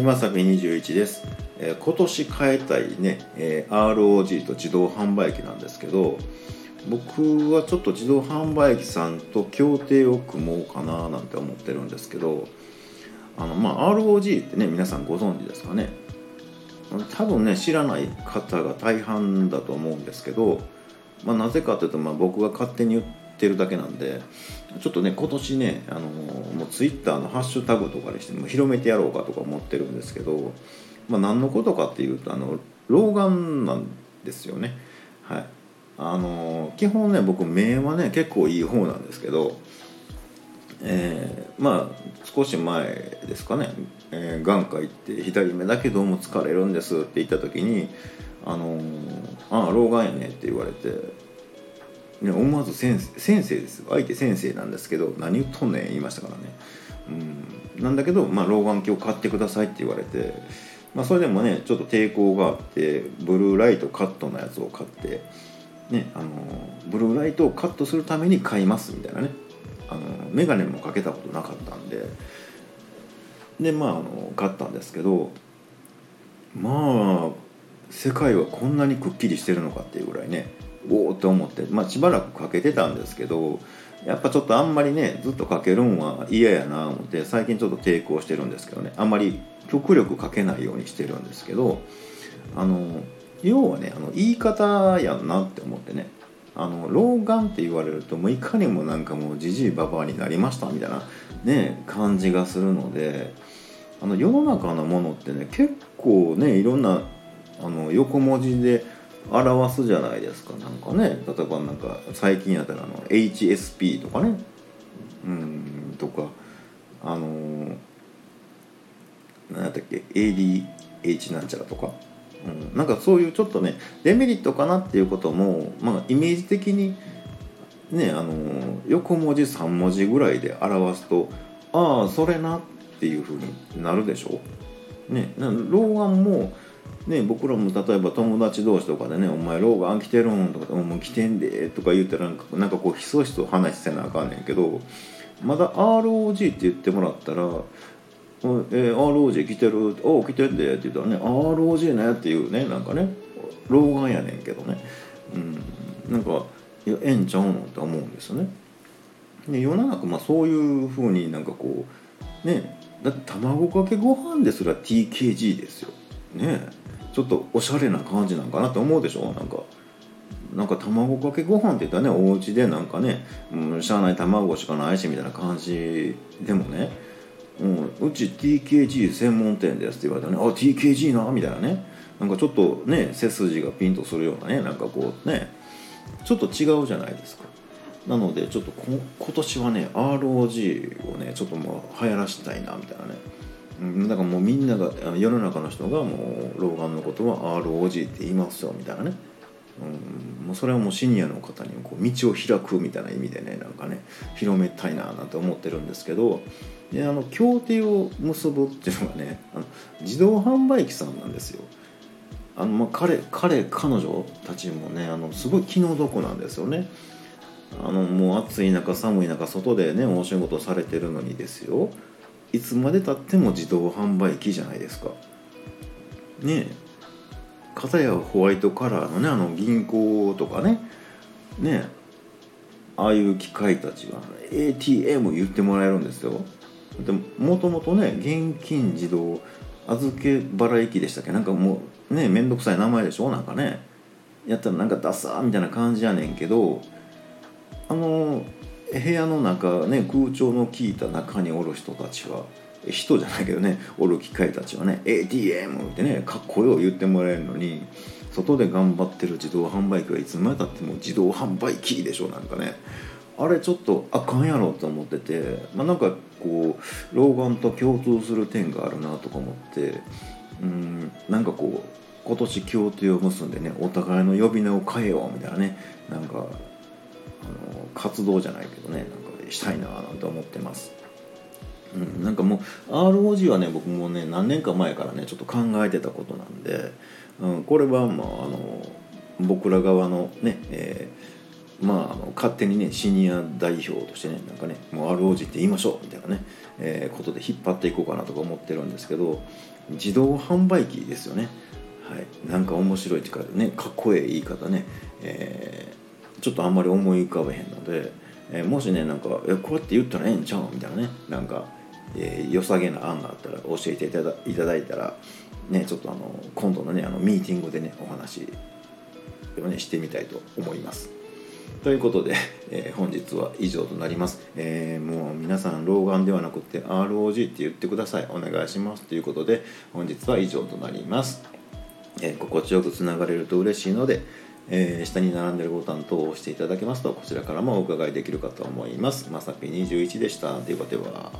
い、まさぴ21です、えー今年変えたいね、えー ROG と自動販売機なんですけど僕はちょっと自動販売機さんと協定を組もうかななんて思ってるんですけどあの、まあ、ROG ってね皆さんご存知ですかね。多分ね知らない方が大半だと思うんですけど、まあ、なぜかというと、まあ、僕が勝手に言ってるだけなんでちょっとね今年ねあのもうツイッターのハッシュタグとかにしても広めてやろうかとか思ってるんですけど、まあ、何のことかっていうとあの老眼なんですよね。はい。あの基本ね僕目はね結構いい方なんですけどえーまあ少し前ですかね、えー眼科行って左目だけどうも疲れるんですって言った時に「あのーああ老眼やね」って言われて、ね、思わず先生先生です。相手先生なんですけど何言っとんねん言いましたからね、うん、なんだけど、まあ、老眼鏡買ってくださいって言われて、まあ、それでもねちょっと抵抗があってブルーライトカットのやつを買って、ね、あのブルーライトをカットするために買いますみたいなね。あの眼鏡もかけたことなかったんで。でまああの買ったんですけどまあ世界はこんなにくっきりしてるのかっていうぐらいねおおって思って、まあ、しばらくかけてたんですけどやっぱちょっとあんまりねずっとかけるんは嫌やな思って最近ちょっと抵抗してるんですけどねあんまり極力かけないようにしてるんですけどあの要はねあの言い方やんなって思ってねあの老眼って言われるともういかにもなんかもうじじいばばあになりましたみたいなね感じがするのであの世の中のものってね結構ねいろんなあの横文字で表すじゃないですかなんかね。例えばなんか最近やったらあの HSP とかね。うんとか。あの何やったっけ？ADH なんちゃらとか、うん、なんかそういうちょっとねデメリットかなっていうことも、まあ、イメージ的にねあの横文字3文字ぐらいで表すとああそれなっていうふうになるでしょ？ね老眼もね、僕らも例えば友達同士とかでね「お前老眼来てるん?」とか「おもう来てんで」とか言ったらなんかなんかこうひそひそ話せなあかんねんけどまだ ROG って言ってもらったら「えー ROG 来てる?」「お来てんで」って言ったらね「ROG ね」っていうねなんかね老眼やねんけどねうんなんかいやええんちゃうのって思うんですよね。で世の中まあそういうふうになんかこうねだって卵かけご飯ですら TKG ですよねえちょっとおしゃれな感じなんかなって思うでしょ？なんかなんか卵かけご飯って言ったらねお家でなんかね、うん、しゃあない卵しかないしみたいな感じでもね、うん、うち TKG 専門店ですって言われたらねあ TKG なみたいなねなんかちょっとね背筋がピンとするようなねなんかこうねちょっと違うじゃないですか。なのでちょっと今年はね ROG をねちょっともう流行らしたいなみたいなね。だからもうみんなが世の中の人がもう老眼のことは ROG って言いますよみたいなね、うん、もうそれはもうシニアの方にこう道を開くみたいな意味でねなんかね広めたいななんて思ってるんですけどであの協定を結ぶっていうのがねあの自動販売機さんなんですよ。あのまあ彼彼彼女たちもねあのすごい気の毒なんですよね。あのもう暑い中寒い中外でねお仕事されてるのにですよ。いつまでたっても自動販売機じゃないですか。ねえ。片やホワイトカラーのねあの銀行とかね。ねえ。ああいう機械たちは ATM 言ってもらえるんですよ。でもともとね現金自動預け払い機でしたっけ？なんかもうね面倒くさい名前でしょ？なんかね。やったらなんかダサーみたいな感じやねんけどあの部屋の中ね空調の効いた中におる人たちは人じゃないけどね おる機械たちはね ATM ってねかっこよ言ってもらえるのに外で頑張ってる自動販売機はいつまでたっても自動販売機でしょなんかね。あれちょっとあかんやろと思ってて、まあ、なんかこう老眼と共通する点があるなとか思ってうんなんかこう今年協定を結んでねお互いの呼び名を変えようみたいなねなんかあの活動じゃないけどねなんかしたいななんて思ってます。うん、なんかもう ROG はね僕もね何年か前からねちょっと考えてたことなんで、うん、これはまああの僕ら側のね、えーまあ、勝手にねシニア代表としてねなんかねもう ROG って言いましょうみたいなね、えー、ことで引っ張っていこうかなとか思ってるんですけど自動販売機ですよね。はい。なんか面白いっていうかねかっこいい言い方ね、えー、ちょっとあんまり思い浮かべへんので、えー、もしねなんかえこうやって言ったらええんちゃうみたいなね。なんか、えー、良さげな案があったら教えていただいただいたらねちょっとあの今度のねあのミーティングでねお話をねしてみたいと思います。ということで、えー、本日は以上となります、えー、もう皆さん老眼ではなくて ROG って言ってください。お願いします。ということで本日は以上となります、えー、心地よくつながれると嬉しいので、え下に並んでるボタン等を押していただけますとこちらからもお伺いできるかと思います。まさぴ21でした。ではでは。